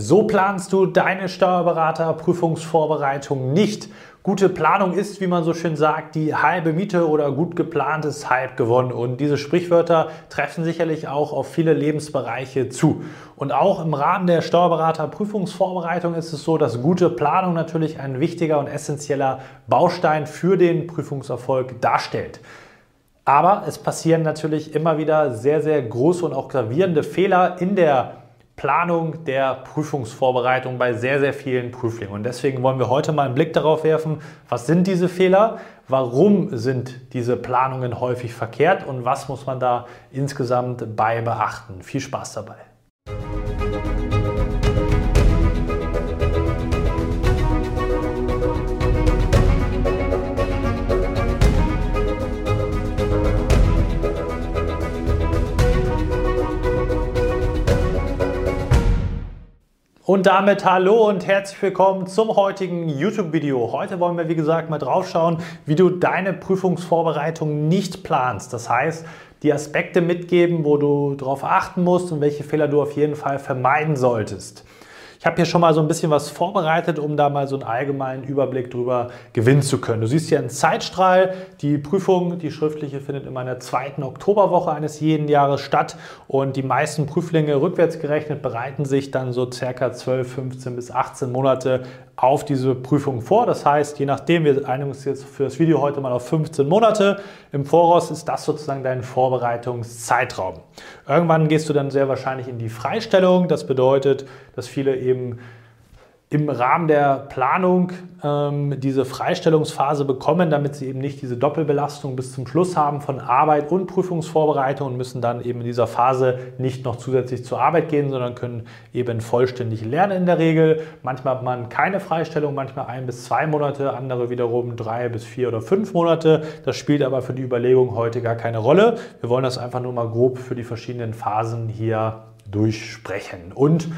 So planst du deine Steuerberater-Prüfungsvorbereitung nicht. Gute Planung ist, wie man so schön sagt, die halbe Miete oder gut geplant ist halb gewonnen. Und diese Sprichwörter treffen sicherlich auch auf viele Lebensbereiche zu. Und auch im Rahmen der Steuerberater-Prüfungsvorbereitung ist es so, dass gute Planung natürlich ein wichtiger und essentieller Baustein für den Prüfungserfolg darstellt. Aber es passieren natürlich immer wieder sehr, sehr große und auch gravierende Fehler in der Planung der Prüfungsvorbereitung bei sehr, sehr vielen Prüflingen. Und deswegen wollen wir heute mal einen Blick darauf werfen, was sind diese Fehler, warum sind diese Planungen häufig verkehrt und was muss man da insgesamt bei beachten. Viel Spaß dabei. Und damit hallo und herzlich willkommen zum heutigen YouTube-Video. Heute wollen wir, wie gesagt, mal drauf schauen, wie du deine Prüfungsvorbereitung nicht planst. Das heißt, die Aspekte mitgeben, wo du darauf achten musst und welche Fehler du auf jeden Fall vermeiden solltest. Ich habe hier schon mal so ein bisschen was vorbereitet, um da mal so einen allgemeinen Überblick drüber gewinnen zu können. Du siehst hier einen Zeitstrahl. Die Prüfung, die schriftliche, findet immer in der zweiten Oktoberwoche eines jeden Jahres statt und die meisten Prüflinge rückwärts gerechnet bereiten sich dann so circa 12, 15 bis 18 Monate auf diese Prüfung vor. Das heißt, je nachdem, wir einigen uns jetzt für das Video heute mal auf 15 Monate. Im Voraus ist das sozusagen dein Vorbereitungszeitraum. Irgendwann gehst du dann sehr wahrscheinlich in die Freistellung. Das bedeutet, dass viele eben im Rahmen der Planung ähm, diese Freistellungsphase bekommen, damit sie eben nicht diese Doppelbelastung bis zum Schluss haben von Arbeit und Prüfungsvorbereitung und müssen dann eben in dieser Phase nicht noch zusätzlich zur Arbeit gehen, sondern können eben vollständig lernen in der Regel. Manchmal hat man keine Freistellung, manchmal ein bis zwei Monate, andere wiederum drei bis vier oder fünf Monate. Das spielt aber für die Überlegung heute gar keine Rolle. Wir wollen das einfach nur mal grob für die verschiedenen Phasen hier durchsprechen. Und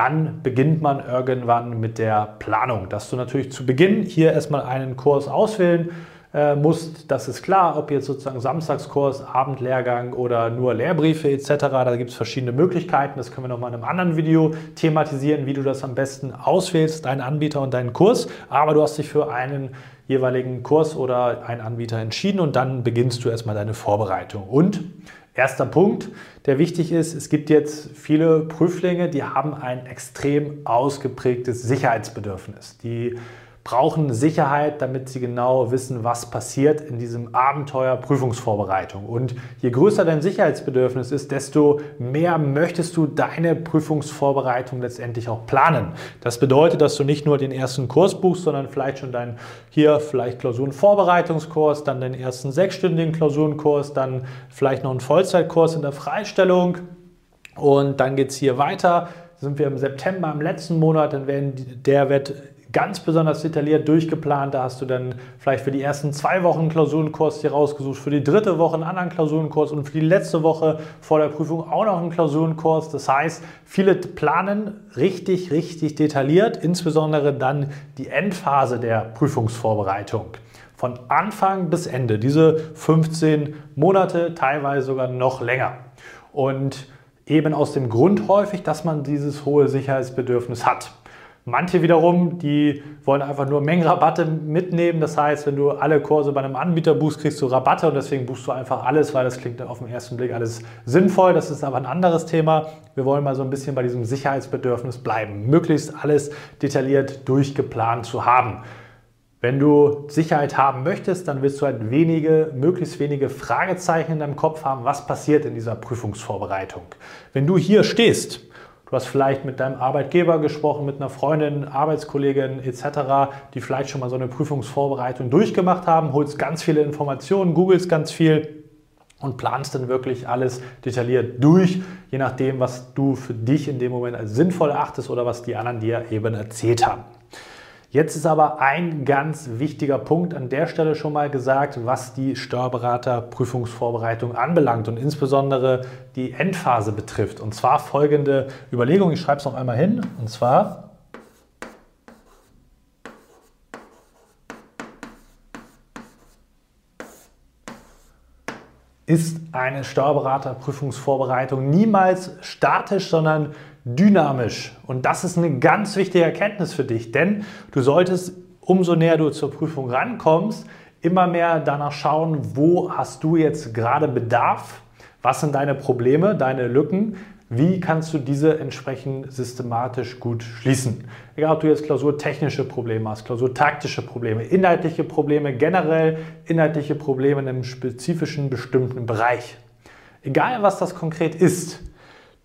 dann beginnt man irgendwann mit der Planung, dass du natürlich zu Beginn hier erstmal einen Kurs auswählen äh, musst. Das ist klar, ob jetzt sozusagen Samstagskurs, Abendlehrgang oder nur Lehrbriefe etc. Da gibt es verschiedene Möglichkeiten. Das können wir nochmal in einem anderen Video thematisieren, wie du das am besten auswählst, deinen Anbieter und deinen Kurs. Aber du hast dich für einen jeweiligen Kurs oder einen Anbieter entschieden und dann beginnst du erstmal deine Vorbereitung. Und Erster Punkt, der wichtig ist, es gibt jetzt viele Prüflinge, die haben ein extrem ausgeprägtes Sicherheitsbedürfnis. Die brauchen Sicherheit, damit sie genau wissen, was passiert in diesem Abenteuer Prüfungsvorbereitung. Und je größer dein Sicherheitsbedürfnis ist, desto mehr möchtest du deine Prüfungsvorbereitung letztendlich auch planen. Das bedeutet, dass du nicht nur den ersten Kurs buchst, sondern vielleicht schon deinen hier vielleicht Klausurenvorbereitungskurs, dann den ersten sechsstündigen Klausurenkurs, dann vielleicht noch einen Vollzeitkurs in der Freistellung. Und dann geht es hier weiter. Sind wir im September, im letzten Monat, dann werden der wird ganz besonders detailliert durchgeplant. Da hast du dann vielleicht für die ersten zwei Wochen einen Klausurenkurs hier rausgesucht, für die dritte Woche einen anderen Klausurenkurs und für die letzte Woche vor der Prüfung auch noch einen Klausurenkurs. Das heißt, viele planen richtig, richtig detailliert, insbesondere dann die Endphase der Prüfungsvorbereitung. Von Anfang bis Ende, diese 15 Monate, teilweise sogar noch länger. Und eben aus dem Grund häufig, dass man dieses hohe Sicherheitsbedürfnis hat. Manche wiederum, die wollen einfach nur Mengenrabatte mitnehmen. Das heißt, wenn du alle Kurse bei einem Anbieter buchst, kriegst du Rabatte und deswegen buchst du einfach alles, weil das klingt auf den ersten Blick alles sinnvoll. Das ist aber ein anderes Thema. Wir wollen mal so ein bisschen bei diesem Sicherheitsbedürfnis bleiben. Möglichst alles detailliert durchgeplant zu haben. Wenn du Sicherheit haben möchtest, dann willst du halt wenige, möglichst wenige Fragezeichen in deinem Kopf haben, was passiert in dieser Prüfungsvorbereitung. Wenn du hier stehst Du hast vielleicht mit deinem Arbeitgeber gesprochen, mit einer Freundin, Arbeitskollegin etc., die vielleicht schon mal so eine Prüfungsvorbereitung durchgemacht haben, holst ganz viele Informationen, googelst ganz viel und planst dann wirklich alles detailliert durch, je nachdem, was du für dich in dem Moment als sinnvoll achtest oder was die anderen dir eben erzählt haben. Jetzt ist aber ein ganz wichtiger Punkt an der Stelle schon mal gesagt, was die Steuerberaterprüfungsvorbereitung anbelangt und insbesondere die Endphase betrifft. Und zwar folgende Überlegung, ich schreibe es noch einmal hin, und zwar ist eine Steuerberaterprüfungsvorbereitung niemals statisch, sondern dynamisch. Und das ist eine ganz wichtige Erkenntnis für dich, denn du solltest, umso näher du zur Prüfung rankommst, immer mehr danach schauen, wo hast du jetzt gerade Bedarf, was sind deine Probleme, deine Lücken, wie kannst du diese entsprechend systematisch gut schließen. Egal, ob du jetzt klausurtechnische Probleme hast, klausurtaktische Probleme, inhaltliche Probleme, generell inhaltliche Probleme in einem spezifischen bestimmten Bereich. Egal, was das konkret ist,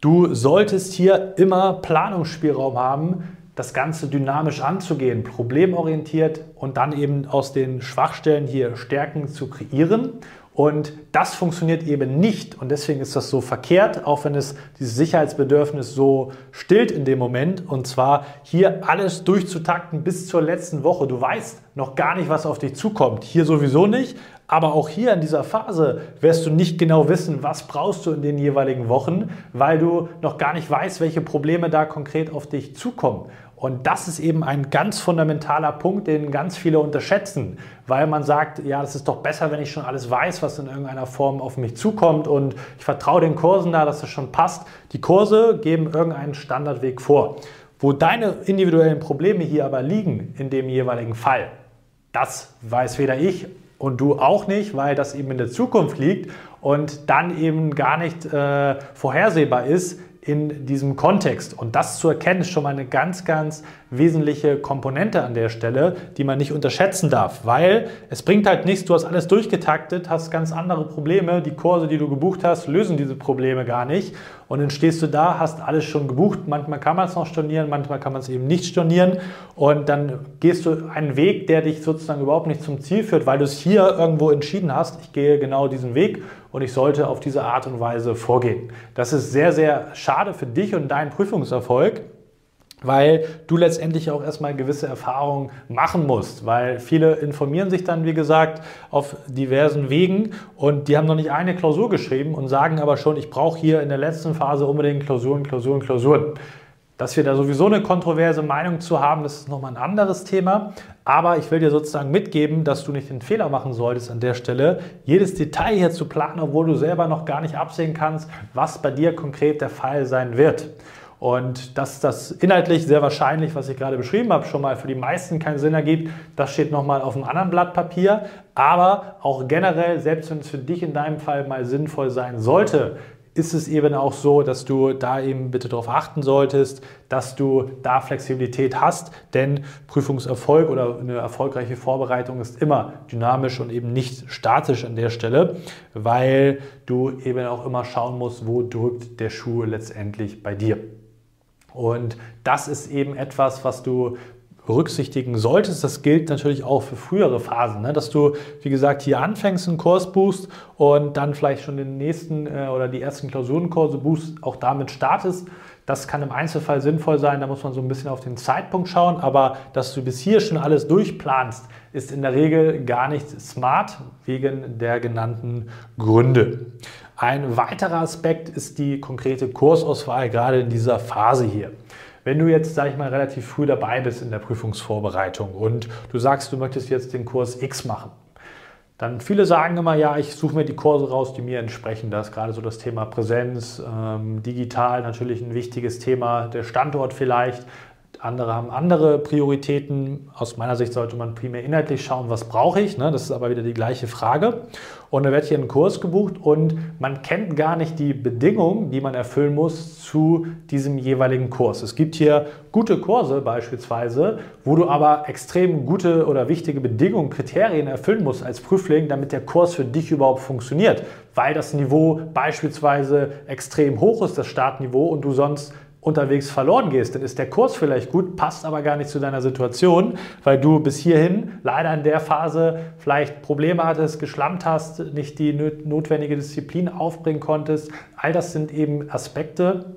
du solltest hier immer Planungsspielraum haben, das Ganze dynamisch anzugehen, problemorientiert und dann eben aus den Schwachstellen hier Stärken zu kreieren und das funktioniert eben nicht und deswegen ist das so verkehrt, auch wenn es dieses Sicherheitsbedürfnis so stillt in dem Moment. Und zwar hier alles durchzutakten bis zur letzten Woche. Du weißt noch gar nicht, was auf dich zukommt. Hier sowieso nicht. Aber auch hier in dieser Phase wirst du nicht genau wissen, was brauchst du in den jeweiligen Wochen, weil du noch gar nicht weißt, welche Probleme da konkret auf dich zukommen. Und das ist eben ein ganz fundamentaler Punkt, den ganz viele unterschätzen, weil man sagt, ja, das ist doch besser, wenn ich schon alles weiß, was in irgendeiner Form auf mich zukommt und ich vertraue den Kursen da, dass das schon passt. Die Kurse geben irgendeinen Standardweg vor. Wo deine individuellen Probleme hier aber liegen in dem jeweiligen Fall, das weiß weder ich und du auch nicht, weil das eben in der Zukunft liegt und dann eben gar nicht äh, vorhersehbar ist, in diesem Kontext. Und das zu erkennen, ist schon mal eine ganz, ganz wesentliche Komponente an der Stelle, die man nicht unterschätzen darf, weil es bringt halt nichts, du hast alles durchgetaktet, hast ganz andere Probleme, die Kurse, die du gebucht hast, lösen diese Probleme gar nicht und dann stehst du da, hast alles schon gebucht, manchmal kann man es noch stornieren, manchmal kann man es eben nicht stornieren. Und dann gehst du einen Weg, der dich sozusagen überhaupt nicht zum Ziel führt, weil du es hier irgendwo entschieden hast, ich gehe genau diesen Weg und ich sollte auf diese Art und Weise vorgehen. Das ist sehr, sehr schade für dich und deinen Prüfungserfolg weil du letztendlich auch erstmal gewisse Erfahrungen machen musst, weil viele informieren sich dann, wie gesagt, auf diversen Wegen und die haben noch nicht eine Klausur geschrieben und sagen aber schon, ich brauche hier in der letzten Phase unbedingt Klausuren, Klausuren, Klausuren. Dass wir da sowieso eine kontroverse Meinung zu haben, das ist nochmal ein anderes Thema. Aber ich will dir sozusagen mitgeben, dass du nicht den Fehler machen solltest an der Stelle, jedes Detail hier zu planen, obwohl du selber noch gar nicht absehen kannst, was bei dir konkret der Fall sein wird. Und dass das inhaltlich sehr wahrscheinlich, was ich gerade beschrieben habe, schon mal für die meisten keinen Sinn ergibt, das steht nochmal auf einem anderen Blatt Papier. Aber auch generell, selbst wenn es für dich in deinem Fall mal sinnvoll sein sollte, ist es eben auch so, dass du da eben bitte darauf achten solltest, dass du da Flexibilität hast, denn Prüfungserfolg oder eine erfolgreiche Vorbereitung ist immer dynamisch und eben nicht statisch an der Stelle, weil du eben auch immer schauen musst, wo drückt der Schuh letztendlich bei dir. Und das ist eben etwas, was du berücksichtigen solltest. Das gilt natürlich auch für frühere Phasen, ne? dass du, wie gesagt, hier anfängst, einen Kurs buchst und dann vielleicht schon den nächsten äh, oder die ersten Klausurenkurse buchst, auch damit startest. Das kann im Einzelfall sinnvoll sein, da muss man so ein bisschen auf den Zeitpunkt schauen, aber dass du bis hier schon alles durchplanst, ist in der Regel gar nicht smart wegen der genannten Gründe. Ein weiterer Aspekt ist die konkrete Kursauswahl, gerade in dieser Phase hier. Wenn du jetzt, sage ich mal, relativ früh dabei bist in der Prüfungsvorbereitung und du sagst, du möchtest jetzt den Kurs X machen, dann viele sagen immer, ja, ich suche mir die Kurse raus, die mir entsprechen. Das ist gerade so das Thema Präsenz, ähm, digital natürlich ein wichtiges Thema, der Standort vielleicht. Andere haben andere Prioritäten. Aus meiner Sicht sollte man primär inhaltlich schauen, was brauche ich. Ne? Das ist aber wieder die gleiche Frage. Und da wird hier ein Kurs gebucht und man kennt gar nicht die Bedingungen, die man erfüllen muss zu diesem jeweiligen Kurs. Es gibt hier gute Kurse beispielsweise, wo du aber extrem gute oder wichtige Bedingungen, Kriterien erfüllen musst als Prüfling, damit der Kurs für dich überhaupt funktioniert. Weil das Niveau beispielsweise extrem hoch ist, das Startniveau, und du sonst unterwegs verloren gehst, dann ist der Kurs vielleicht gut, passt aber gar nicht zu deiner Situation, weil du bis hierhin leider in der Phase vielleicht Probleme hattest, geschlammt hast, nicht die notwendige Disziplin aufbringen konntest. All das sind eben Aspekte,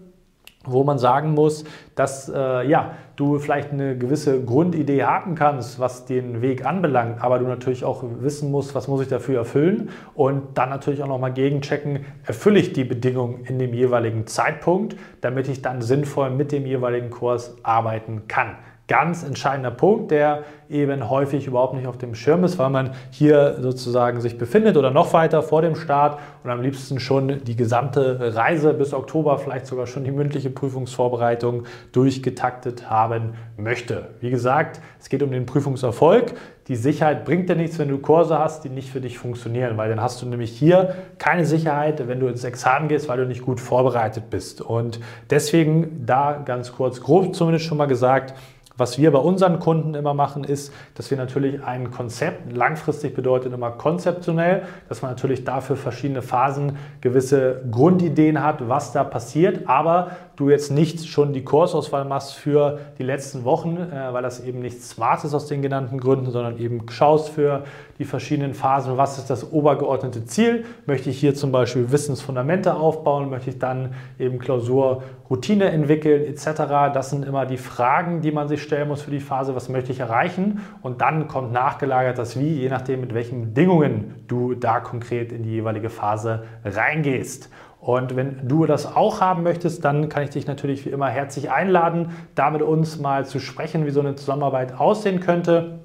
wo man sagen muss, dass äh, ja, du vielleicht eine gewisse Grundidee haben kannst, was den Weg anbelangt, aber du natürlich auch wissen musst, was muss ich dafür erfüllen und dann natürlich auch nochmal gegenchecken, erfülle ich die Bedingungen in dem jeweiligen Zeitpunkt, damit ich dann sinnvoll mit dem jeweiligen Kurs arbeiten kann. Ganz entscheidender Punkt, der eben häufig überhaupt nicht auf dem Schirm ist, weil man hier sozusagen sich befindet oder noch weiter vor dem Start und am liebsten schon die gesamte Reise bis Oktober, vielleicht sogar schon die mündliche Prüfungsvorbereitung durchgetaktet haben möchte. Wie gesagt, es geht um den Prüfungserfolg. Die Sicherheit bringt dir nichts, wenn du Kurse hast, die nicht für dich funktionieren, weil dann hast du nämlich hier keine Sicherheit, wenn du ins Examen gehst, weil du nicht gut vorbereitet bist. Und deswegen da ganz kurz, grob zumindest schon mal gesagt, was wir bei unseren Kunden immer machen, ist, dass wir natürlich ein Konzept, langfristig bedeutet immer konzeptionell, dass man natürlich dafür verschiedene Phasen gewisse Grundideen hat, was da passiert, aber du jetzt nicht schon die Kursauswahl machst für die letzten Wochen, äh, weil das eben nicht smart ist aus den genannten Gründen, sondern eben schaust für die verschiedenen Phasen, was ist das obergeordnete Ziel. Möchte ich hier zum Beispiel Wissensfundamente aufbauen, möchte ich dann eben Klausurroutine entwickeln etc. Das sind immer die Fragen, die man sich stellen muss für die Phase, was möchte ich erreichen und dann kommt nachgelagert das Wie, je nachdem mit welchen Bedingungen du da konkret in die jeweilige Phase reingehst. Und wenn du das auch haben möchtest, dann kann ich dich natürlich wie immer herzlich einladen, da mit uns mal zu sprechen, wie so eine Zusammenarbeit aussehen könnte,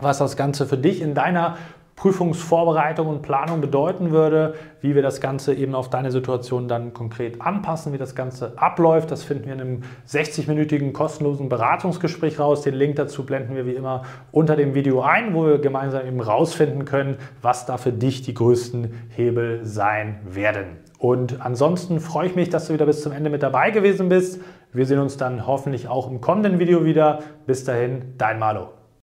was das Ganze für dich in deiner Prüfungsvorbereitung und Planung bedeuten würde, wie wir das Ganze eben auf deine Situation dann konkret anpassen, wie das Ganze abläuft. Das finden wir in einem 60-minütigen kostenlosen Beratungsgespräch raus. Den Link dazu blenden wir wie immer unter dem Video ein, wo wir gemeinsam eben rausfinden können, was da für dich die größten Hebel sein werden. Und ansonsten freue ich mich, dass du wieder bis zum Ende mit dabei gewesen bist. Wir sehen uns dann hoffentlich auch im kommenden Video wieder. Bis dahin, dein Malo.